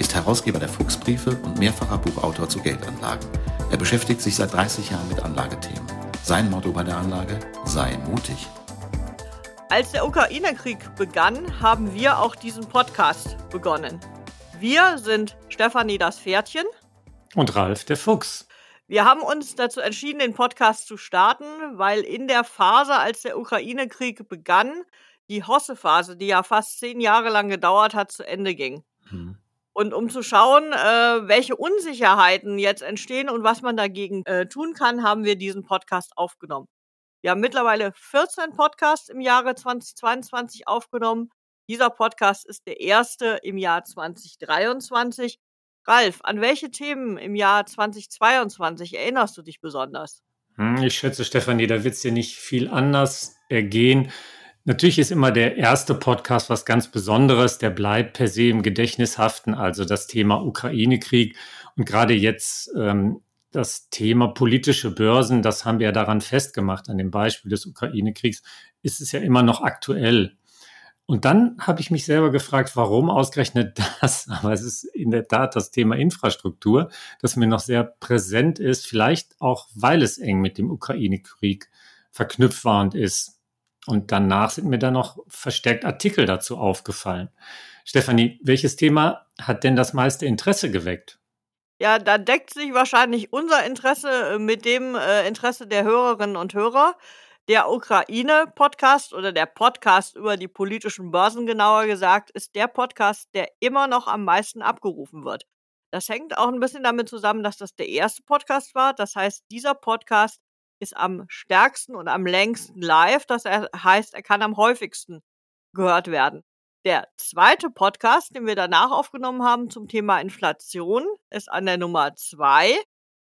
ist Herausgeber der Fuchsbriefe und mehrfacher Buchautor zu Geldanlagen. Er beschäftigt sich seit 30 Jahren mit Anlagethemen. Sein Motto bei der Anlage? Sei mutig. Als der Ukraine-Krieg begann, haben wir auch diesen Podcast begonnen. Wir sind Stefanie das Pferdchen und Ralf der Fuchs. Wir haben uns dazu entschieden, den Podcast zu starten, weil in der Phase, als der Ukraine-Krieg begann, die Hosse-Phase, die ja fast zehn Jahre lang gedauert hat, zu Ende ging. Hm. Und um zu schauen, äh, welche Unsicherheiten jetzt entstehen und was man dagegen äh, tun kann, haben wir diesen Podcast aufgenommen. Wir haben mittlerweile 14 Podcasts im Jahre 2022 aufgenommen. Dieser Podcast ist der erste im Jahr 2023. Ralf, an welche Themen im Jahr 2022 erinnerst du dich besonders? Hm, ich schätze, Stefanie, da wird es dir nicht viel anders ergehen. Natürlich ist immer der erste Podcast was ganz Besonderes, der bleibt per se im Gedächtnis haften, also das Thema Ukraine-Krieg und gerade jetzt ähm, das Thema politische Börsen, das haben wir ja daran festgemacht, an dem Beispiel des Ukraine-Kriegs, ist es ja immer noch aktuell. Und dann habe ich mich selber gefragt, warum ausgerechnet das? Aber es ist in der Tat das Thema Infrastruktur, das mir noch sehr präsent ist, vielleicht auch, weil es eng mit dem Ukraine-Krieg verknüpft war und ist. Und danach sind mir dann noch verstärkt Artikel dazu aufgefallen. Stefanie, welches Thema hat denn das meiste Interesse geweckt? Ja, da deckt sich wahrscheinlich unser Interesse äh, mit dem äh, Interesse der Hörerinnen und Hörer. Der Ukraine-Podcast oder der Podcast über die politischen Börsen genauer gesagt, ist der Podcast, der immer noch am meisten abgerufen wird. Das hängt auch ein bisschen damit zusammen, dass das der erste Podcast war. Das heißt, dieser Podcast ist am stärksten und am längsten live. Das heißt, er kann am häufigsten gehört werden. Der zweite Podcast, den wir danach aufgenommen haben zum Thema Inflation, ist an der Nummer zwei.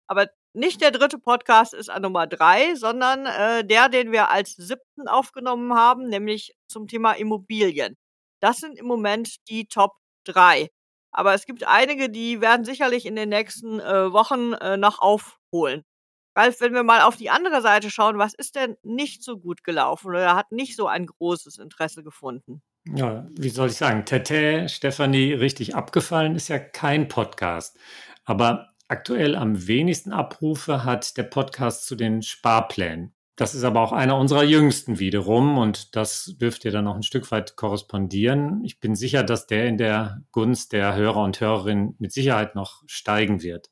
Aber nicht der dritte Podcast ist an Nummer drei, sondern äh, der, den wir als siebten aufgenommen haben, nämlich zum Thema Immobilien. Das sind im Moment die Top drei. Aber es gibt einige, die werden sicherlich in den nächsten äh, Wochen äh, noch aufholen. Ralf, wenn wir mal auf die andere Seite schauen, was ist denn nicht so gut gelaufen oder hat nicht so ein großes Interesse gefunden? Ja, wie soll ich sagen? Tete, Stefanie, richtig abgefallen ist ja kein Podcast. Aber aktuell am wenigsten Abrufe hat der Podcast zu den Sparplänen. Das ist aber auch einer unserer jüngsten wiederum und das dürfte dann noch ein Stück weit korrespondieren. Ich bin sicher, dass der in der Gunst der Hörer und Hörerinnen mit Sicherheit noch steigen wird.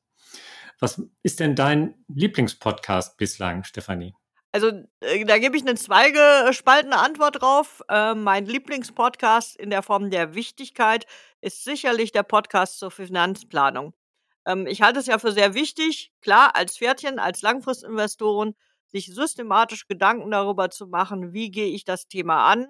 Was ist denn dein Lieblingspodcast bislang, Stefanie? Also, äh, da gebe ich eine zweigespaltene Antwort drauf. Äh, mein Lieblingspodcast in der Form der Wichtigkeit ist sicherlich der Podcast zur Finanzplanung. Ähm, ich halte es ja für sehr wichtig, klar, als Pferdchen, als Langfristinvestoren, sich systematisch Gedanken darüber zu machen, wie gehe ich das Thema an,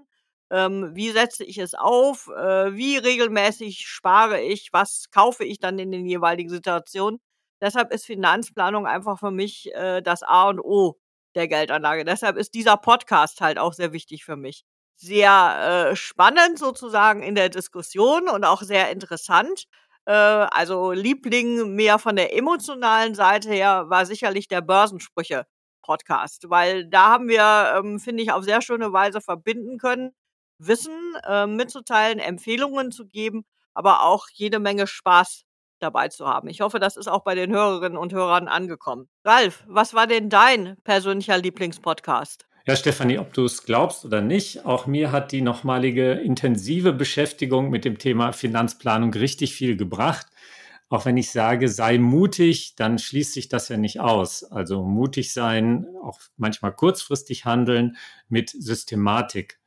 ähm, wie setze ich es auf, äh, wie regelmäßig spare ich, was kaufe ich dann in den jeweiligen Situationen. Deshalb ist Finanzplanung einfach für mich äh, das A und O der Geldanlage. Deshalb ist dieser Podcast halt auch sehr wichtig für mich. Sehr äh, spannend sozusagen in der Diskussion und auch sehr interessant. Äh, also Liebling mehr von der emotionalen Seite her war sicherlich der Börsensprüche Podcast, weil da haben wir, ähm, finde ich, auf sehr schöne Weise verbinden können, Wissen äh, mitzuteilen, Empfehlungen zu geben, aber auch jede Menge Spaß dabei zu haben. Ich hoffe, das ist auch bei den Hörerinnen und Hörern angekommen. Ralf, was war denn dein persönlicher Lieblingspodcast? Ja, Stefanie, ob du es glaubst oder nicht, auch mir hat die nochmalige intensive Beschäftigung mit dem Thema Finanzplanung richtig viel gebracht. Auch wenn ich sage, sei mutig, dann schließt sich das ja nicht aus. Also mutig sein, auch manchmal kurzfristig handeln mit Systematik.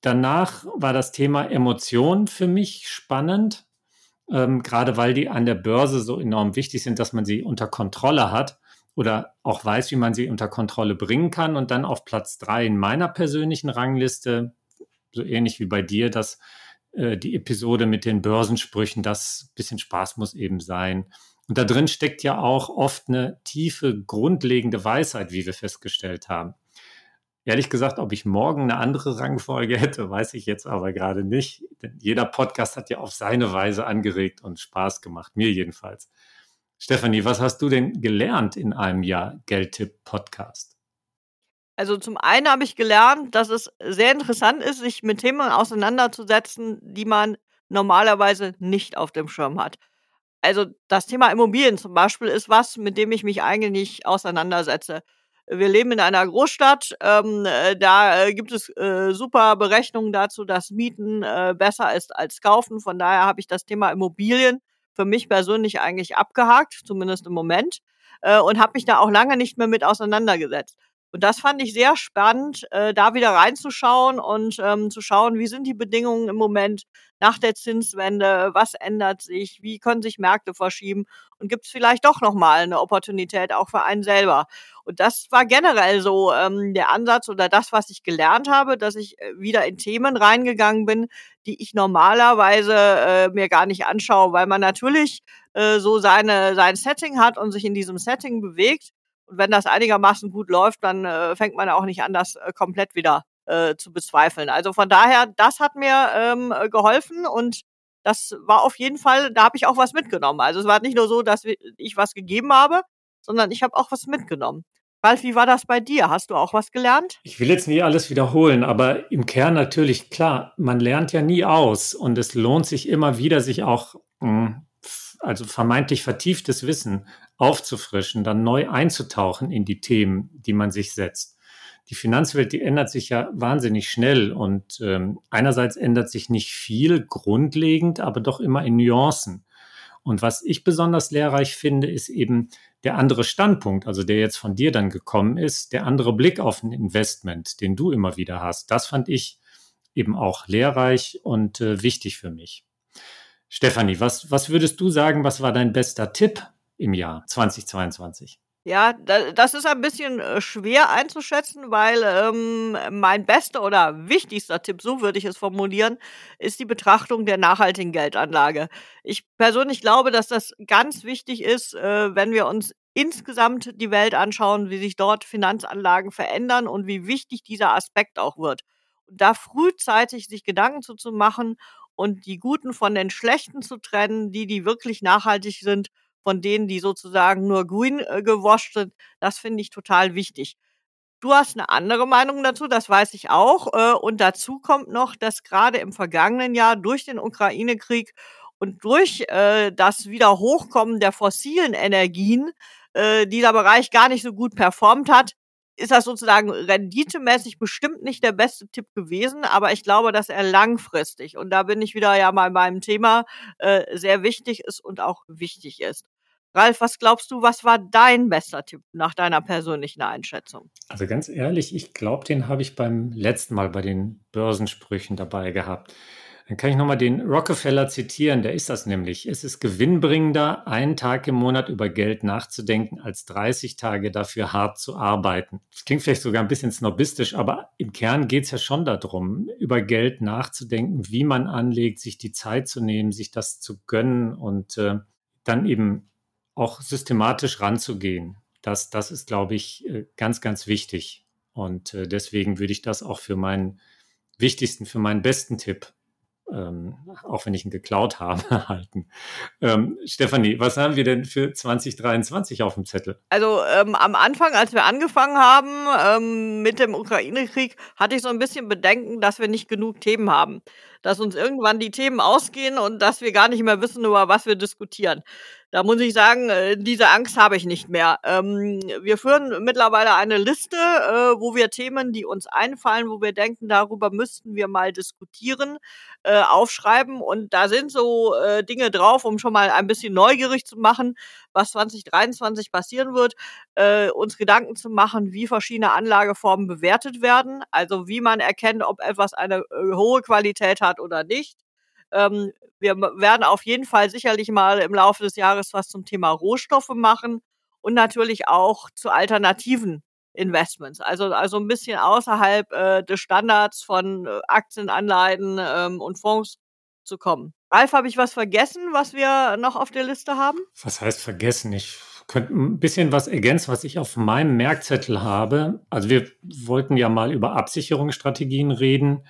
Danach war das Thema Emotion für mich spannend ähm, gerade weil die an der Börse so enorm wichtig sind, dass man sie unter Kontrolle hat oder auch weiß, wie man sie unter Kontrolle bringen kann. Und dann auf Platz drei in meiner persönlichen Rangliste, so ähnlich wie bei dir, das äh, die Episode mit den Börsensprüchen, das bisschen Spaß muss eben sein. Und da drin steckt ja auch oft eine tiefe, grundlegende Weisheit, wie wir festgestellt haben. Ehrlich gesagt, ob ich morgen eine andere Rangfolge hätte, weiß ich jetzt aber gerade nicht. Denn jeder Podcast hat ja auf seine Weise angeregt und Spaß gemacht, mir jedenfalls. Stefanie, was hast du denn gelernt in einem Jahr Geldtipp-Podcast? Also zum einen habe ich gelernt, dass es sehr interessant ist, sich mit Themen auseinanderzusetzen, die man normalerweise nicht auf dem Schirm hat. Also das Thema Immobilien zum Beispiel ist was, mit dem ich mich eigentlich nicht auseinandersetze. Wir leben in einer Großstadt, ähm, äh, da äh, gibt es äh, super Berechnungen dazu, dass Mieten äh, besser ist als kaufen. Von daher habe ich das Thema Immobilien für mich persönlich eigentlich abgehakt, zumindest im Moment, äh, und habe mich da auch lange nicht mehr mit auseinandergesetzt. Und das fand ich sehr spannend, äh, da wieder reinzuschauen und ähm, zu schauen, wie sind die Bedingungen im Moment nach der Zinswende, was ändert sich, wie können sich Märkte verschieben und gibt es vielleicht doch nochmal eine Opportunität auch für einen selber. Und das war generell so ähm, der Ansatz oder das, was ich gelernt habe, dass ich äh, wieder in Themen reingegangen bin, die ich normalerweise äh, mir gar nicht anschaue, weil man natürlich äh, so seine, sein Setting hat und sich in diesem Setting bewegt. Und wenn das einigermaßen gut läuft, dann äh, fängt man auch nicht an, das äh, komplett wieder äh, zu bezweifeln. Also von daher, das hat mir ähm, geholfen und das war auf jeden Fall, da habe ich auch was mitgenommen. Also es war nicht nur so, dass ich was gegeben habe, sondern ich habe auch was mitgenommen. Ralf, wie war das bei dir? Hast du auch was gelernt? Ich will jetzt nie alles wiederholen, aber im Kern natürlich klar, man lernt ja nie aus und es lohnt sich immer wieder, sich auch hm, also vermeintlich vertieftes Wissen aufzufrischen, dann neu einzutauchen in die Themen, die man sich setzt. Die Finanzwelt, die ändert sich ja wahnsinnig schnell und ähm, einerseits ändert sich nicht viel grundlegend, aber doch immer in Nuancen. Und was ich besonders lehrreich finde, ist eben der andere Standpunkt, also der jetzt von dir dann gekommen ist, der andere Blick auf ein Investment, den du immer wieder hast. Das fand ich eben auch lehrreich und äh, wichtig für mich. Stefanie, was, was würdest du sagen, was war dein bester Tipp im Jahr 2022? Ja, das ist ein bisschen äh, schwer einzuschätzen, weil ähm, mein bester oder wichtigster Tipp, so würde ich es formulieren, ist die Betrachtung der nachhaltigen Geldanlage. Ich persönlich glaube, dass das ganz wichtig ist, äh, wenn wir uns insgesamt die Welt anschauen, wie sich dort Finanzanlagen verändern und wie wichtig dieser Aspekt auch wird. Und da frühzeitig sich Gedanken zu, zu machen und die Guten von den Schlechten zu trennen, die, die wirklich nachhaltig sind, von denen, die sozusagen nur grün äh, gewascht sind, das finde ich total wichtig. Du hast eine andere Meinung dazu, das weiß ich auch. Äh, und dazu kommt noch, dass gerade im vergangenen Jahr durch den Ukraine-Krieg und durch äh, das Wiederhochkommen der fossilen Energien äh, dieser Bereich gar nicht so gut performt hat ist das sozusagen renditemäßig bestimmt nicht der beste Tipp gewesen, aber ich glaube, dass er langfristig, und da bin ich wieder ja mal beim Thema, äh, sehr wichtig ist und auch wichtig ist. Ralf, was glaubst du, was war dein bester Tipp nach deiner persönlichen Einschätzung? Also ganz ehrlich, ich glaube, den habe ich beim letzten Mal bei den Börsensprüchen dabei gehabt. Dann kann ich nochmal den Rockefeller zitieren, der ist das nämlich. Es ist gewinnbringender, einen Tag im Monat über Geld nachzudenken, als 30 Tage dafür hart zu arbeiten. Das klingt vielleicht sogar ein bisschen snobistisch, aber im Kern geht es ja schon darum, über Geld nachzudenken, wie man anlegt, sich die Zeit zu nehmen, sich das zu gönnen und äh, dann eben auch systematisch ranzugehen. Das, das ist, glaube ich, äh, ganz, ganz wichtig. Und äh, deswegen würde ich das auch für meinen wichtigsten, für meinen besten Tipp ähm, auch wenn ich ihn geklaut habe, halten. Ähm, Stefanie, was haben wir denn für 2023 auf dem Zettel? Also ähm, am Anfang, als wir angefangen haben ähm, mit dem Ukraine-Krieg, hatte ich so ein bisschen Bedenken, dass wir nicht genug Themen haben. Dass uns irgendwann die Themen ausgehen und dass wir gar nicht mehr wissen, über was wir diskutieren. Da muss ich sagen, äh, diese Angst habe ich nicht mehr. Ähm, wir führen mittlerweile eine Liste, äh, wo wir Themen, die uns einfallen, wo wir denken, darüber müssten wir mal diskutieren, äh, aufschreiben. Und da sind so Dinge drauf, um schon mal ein bisschen neugierig zu machen, was 2023 passieren wird, uns Gedanken zu machen, wie verschiedene Anlageformen bewertet werden, also wie man erkennt, ob etwas eine hohe Qualität hat oder nicht ähm, wir werden auf jeden Fall sicherlich mal im Laufe des Jahres was zum Thema Rohstoffe machen und natürlich auch zu alternativen Investments. Also, also ein bisschen außerhalb äh, des Standards von äh, Aktienanleihen ähm, und Fonds zu kommen. Ralf, habe ich was vergessen, was wir noch auf der Liste haben? Was heißt vergessen? Ich könnte ein bisschen was ergänzen, was ich auf meinem Merkzettel habe. Also wir wollten ja mal über Absicherungsstrategien reden.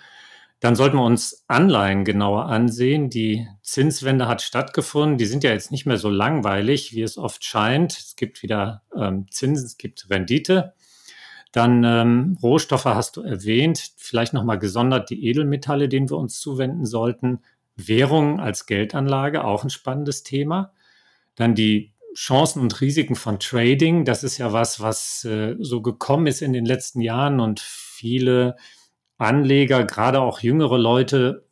Dann sollten wir uns Anleihen genauer ansehen. Die Zinswende hat stattgefunden. Die sind ja jetzt nicht mehr so langweilig, wie es oft scheint. Es gibt wieder ähm, Zinsen, es gibt Rendite. Dann ähm, Rohstoffe hast du erwähnt. Vielleicht nochmal gesondert die Edelmetalle, denen wir uns zuwenden sollten. Währungen als Geldanlage, auch ein spannendes Thema. Dann die Chancen und Risiken von Trading. Das ist ja was, was äh, so gekommen ist in den letzten Jahren und viele Anleger, gerade auch jüngere Leute,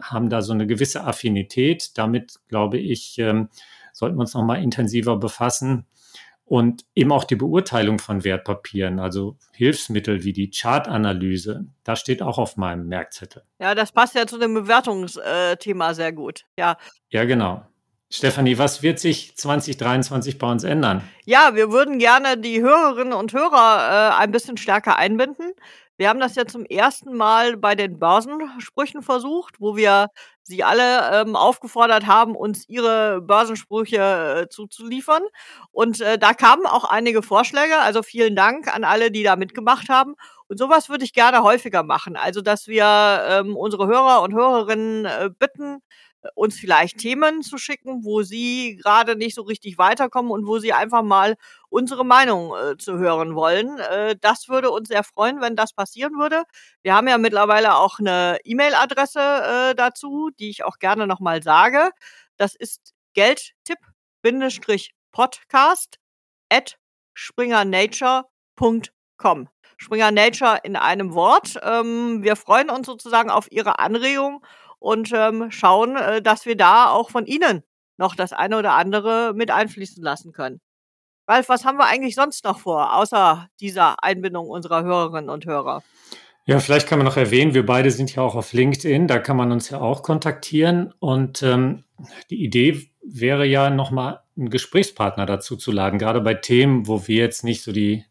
haben da so eine gewisse Affinität. Damit, glaube ich, ähm, sollten wir uns nochmal intensiver befassen. Und eben auch die Beurteilung von Wertpapieren, also Hilfsmittel wie die Chartanalyse, das steht auch auf meinem Merkzettel. Ja, das passt ja zu dem Bewertungsthema sehr gut. Ja. Ja, genau. Stefanie, was wird sich 2023 bei uns ändern? Ja, wir würden gerne die Hörerinnen und Hörer äh, ein bisschen stärker einbinden. Wir haben das ja zum ersten Mal bei den Börsensprüchen versucht, wo wir Sie alle ähm, aufgefordert haben, uns Ihre Börsensprüche äh, zuzuliefern. Und äh, da kamen auch einige Vorschläge. Also vielen Dank an alle, die da mitgemacht haben. Und sowas würde ich gerne häufiger machen. Also, dass wir ähm, unsere Hörer und Hörerinnen äh, bitten, uns vielleicht Themen zu schicken, wo sie gerade nicht so richtig weiterkommen und wo sie einfach mal unsere Meinung äh, zu hören wollen. Äh, das würde uns sehr freuen, wenn das passieren würde. Wir haben ja mittlerweile auch eine E-Mail-Adresse äh, dazu, die ich auch gerne nochmal sage. Das ist geldtipp-podcast at springernature.com. Springer Nature in einem Wort. Ähm, wir freuen uns sozusagen auf Ihre Anregungen und ähm, schauen, äh, dass wir da auch von Ihnen noch das eine oder andere mit einfließen lassen können. Ralf, was haben wir eigentlich sonst noch vor, außer dieser Einbindung unserer Hörerinnen und Hörer? Ja, vielleicht kann man noch erwähnen, wir beide sind ja auch auf LinkedIn, da kann man uns ja auch kontaktieren. Und ähm, die Idee wäre ja nochmal einen Gesprächspartner dazu zu laden, gerade bei Themen, wo wir jetzt nicht so die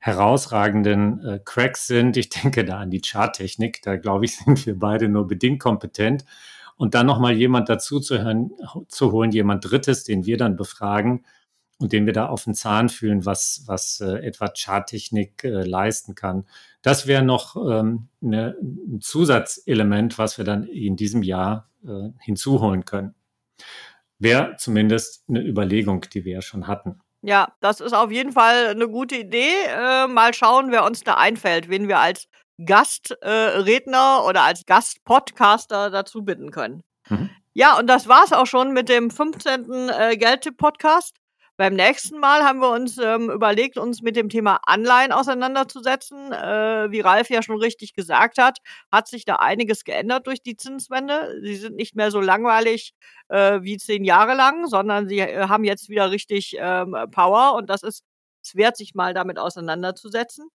herausragenden äh, Cracks sind. Ich denke da an die Charttechnik. Da glaube ich, sind wir beide nur bedingt kompetent. Und dann nochmal jemand dazu zu, hören, zu holen, jemand Drittes, den wir dann befragen und den wir da auf den Zahn fühlen, was, was äh, etwa Charttechnik äh, leisten kann. Das wäre noch ähm, eine, ein Zusatzelement, was wir dann in diesem Jahr äh, hinzuholen können. Wäre zumindest eine Überlegung, die wir ja schon hatten. Ja, das ist auf jeden Fall eine gute Idee. Äh, mal schauen, wer uns da einfällt, wen wir als Gastredner äh, oder als Gastpodcaster dazu bitten können. Mhm. Ja, und das war's auch schon mit dem 15. Äh, Geldtipp-Podcast. Beim nächsten Mal haben wir uns ähm, überlegt, uns mit dem Thema Anleihen auseinanderzusetzen. Äh, wie Ralf ja schon richtig gesagt hat, hat sich da einiges geändert durch die Zinswende. Sie sind nicht mehr so langweilig äh, wie zehn Jahre lang, sondern sie äh, haben jetzt wieder richtig ähm, Power und das ist es wert, sich mal damit auseinanderzusetzen.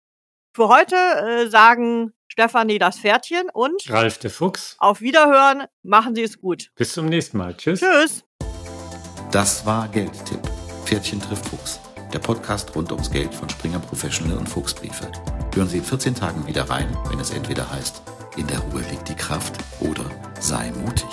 Für heute äh, sagen Stefanie das Pferdchen und Ralf der Fuchs. Auf Wiederhören, machen Sie es gut. Bis zum nächsten Mal. Tschüss. Tschüss. Das war Geldtipp Pferdchen trifft Fuchs, der Podcast rund ums Geld von Springer Professional und Fuchsbriefe. Hören Sie in 14 Tagen wieder rein, wenn es entweder heißt, in der Ruhe liegt die Kraft oder sei mutig.